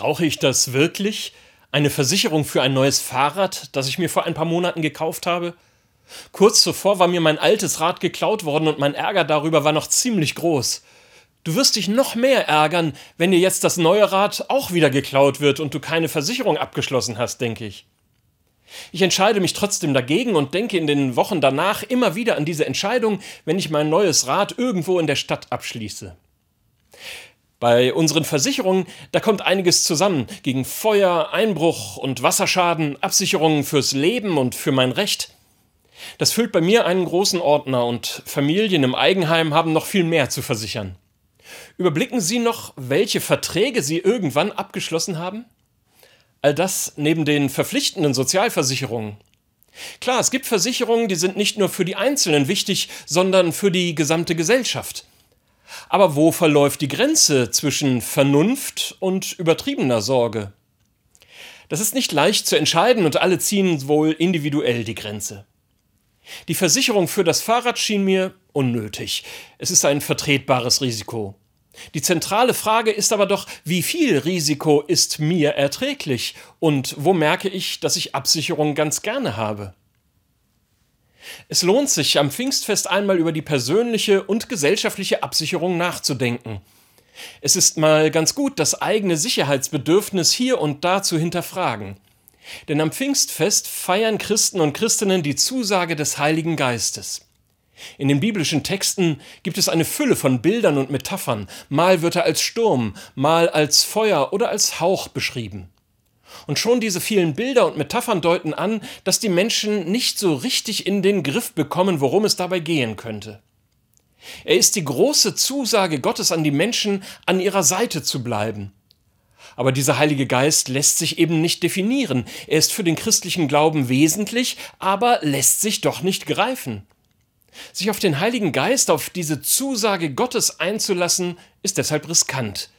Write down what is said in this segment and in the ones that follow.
Brauche ich das wirklich? Eine Versicherung für ein neues Fahrrad, das ich mir vor ein paar Monaten gekauft habe? Kurz zuvor war mir mein altes Rad geklaut worden und mein Ärger darüber war noch ziemlich groß. Du wirst dich noch mehr ärgern, wenn dir jetzt das neue Rad auch wieder geklaut wird und du keine Versicherung abgeschlossen hast, denke ich. Ich entscheide mich trotzdem dagegen und denke in den Wochen danach immer wieder an diese Entscheidung, wenn ich mein neues Rad irgendwo in der Stadt abschließe. Bei unseren Versicherungen, da kommt einiges zusammen. Gegen Feuer, Einbruch und Wasserschaden, Absicherungen fürs Leben und für mein Recht. Das füllt bei mir einen großen Ordner und Familien im Eigenheim haben noch viel mehr zu versichern. Überblicken Sie noch, welche Verträge Sie irgendwann abgeschlossen haben? All das neben den verpflichtenden Sozialversicherungen. Klar, es gibt Versicherungen, die sind nicht nur für die Einzelnen wichtig, sondern für die gesamte Gesellschaft. Aber wo verläuft die Grenze zwischen Vernunft und übertriebener Sorge? Das ist nicht leicht zu entscheiden und alle ziehen wohl individuell die Grenze. Die Versicherung für das Fahrrad schien mir unnötig. Es ist ein vertretbares Risiko. Die zentrale Frage ist aber doch, wie viel Risiko ist mir erträglich und wo merke ich, dass ich Absicherung ganz gerne habe? Es lohnt sich, am Pfingstfest einmal über die persönliche und gesellschaftliche Absicherung nachzudenken. Es ist mal ganz gut, das eigene Sicherheitsbedürfnis hier und da zu hinterfragen. Denn am Pfingstfest feiern Christen und Christinnen die Zusage des Heiligen Geistes. In den biblischen Texten gibt es eine Fülle von Bildern und Metaphern. Mal wird er als Sturm, mal als Feuer oder als Hauch beschrieben. Und schon diese vielen Bilder und Metaphern deuten an, dass die Menschen nicht so richtig in den Griff bekommen, worum es dabei gehen könnte. Er ist die große Zusage Gottes an die Menschen, an ihrer Seite zu bleiben. Aber dieser Heilige Geist lässt sich eben nicht definieren. Er ist für den christlichen Glauben wesentlich, aber lässt sich doch nicht greifen. Sich auf den Heiligen Geist, auf diese Zusage Gottes einzulassen, ist deshalb riskant.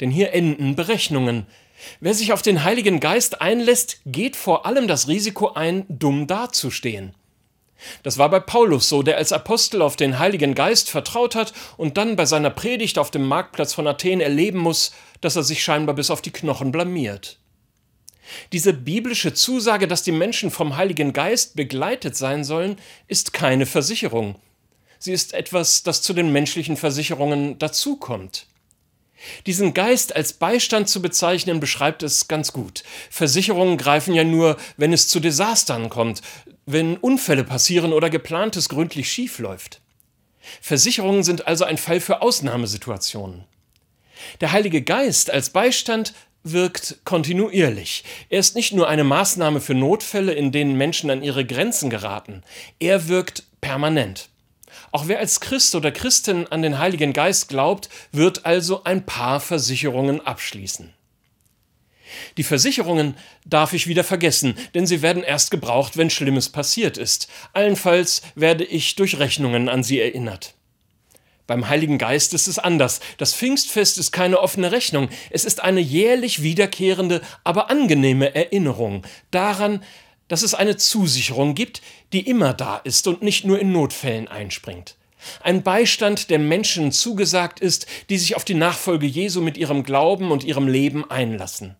Denn hier enden Berechnungen. Wer sich auf den Heiligen Geist einlässt, geht vor allem das Risiko ein, dumm dazustehen. Das war bei Paulus so, der als Apostel auf den Heiligen Geist vertraut hat und dann bei seiner Predigt auf dem Marktplatz von Athen erleben muss, dass er sich scheinbar bis auf die Knochen blamiert. Diese biblische Zusage, dass die Menschen vom Heiligen Geist begleitet sein sollen, ist keine Versicherung. Sie ist etwas, das zu den menschlichen Versicherungen dazukommt. Diesen Geist als Beistand zu bezeichnen, beschreibt es ganz gut. Versicherungen greifen ja nur, wenn es zu Desastern kommt, wenn Unfälle passieren oder geplantes gründlich schief läuft. Versicherungen sind also ein Fall für Ausnahmesituationen. Der Heilige Geist als Beistand wirkt kontinuierlich. Er ist nicht nur eine Maßnahme für Notfälle, in denen Menschen an ihre Grenzen geraten, er wirkt permanent. Auch wer als Christ oder Christin an den Heiligen Geist glaubt, wird also ein paar Versicherungen abschließen. Die Versicherungen darf ich wieder vergessen, denn sie werden erst gebraucht, wenn Schlimmes passiert ist. Allenfalls werde ich durch Rechnungen an sie erinnert. Beim Heiligen Geist ist es anders. Das Pfingstfest ist keine offene Rechnung. Es ist eine jährlich wiederkehrende, aber angenehme Erinnerung daran, dass es eine Zusicherung gibt, die immer da ist und nicht nur in Notfällen einspringt. Ein Beistand, der Menschen zugesagt ist, die sich auf die Nachfolge Jesu mit ihrem Glauben und ihrem Leben einlassen.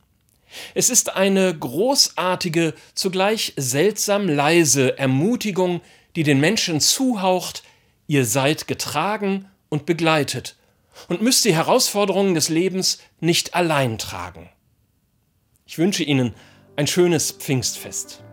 Es ist eine großartige, zugleich seltsam leise Ermutigung, die den Menschen zuhaucht, ihr seid getragen und begleitet und müsst die Herausforderungen des Lebens nicht allein tragen. Ich wünsche Ihnen ein schönes Pfingstfest.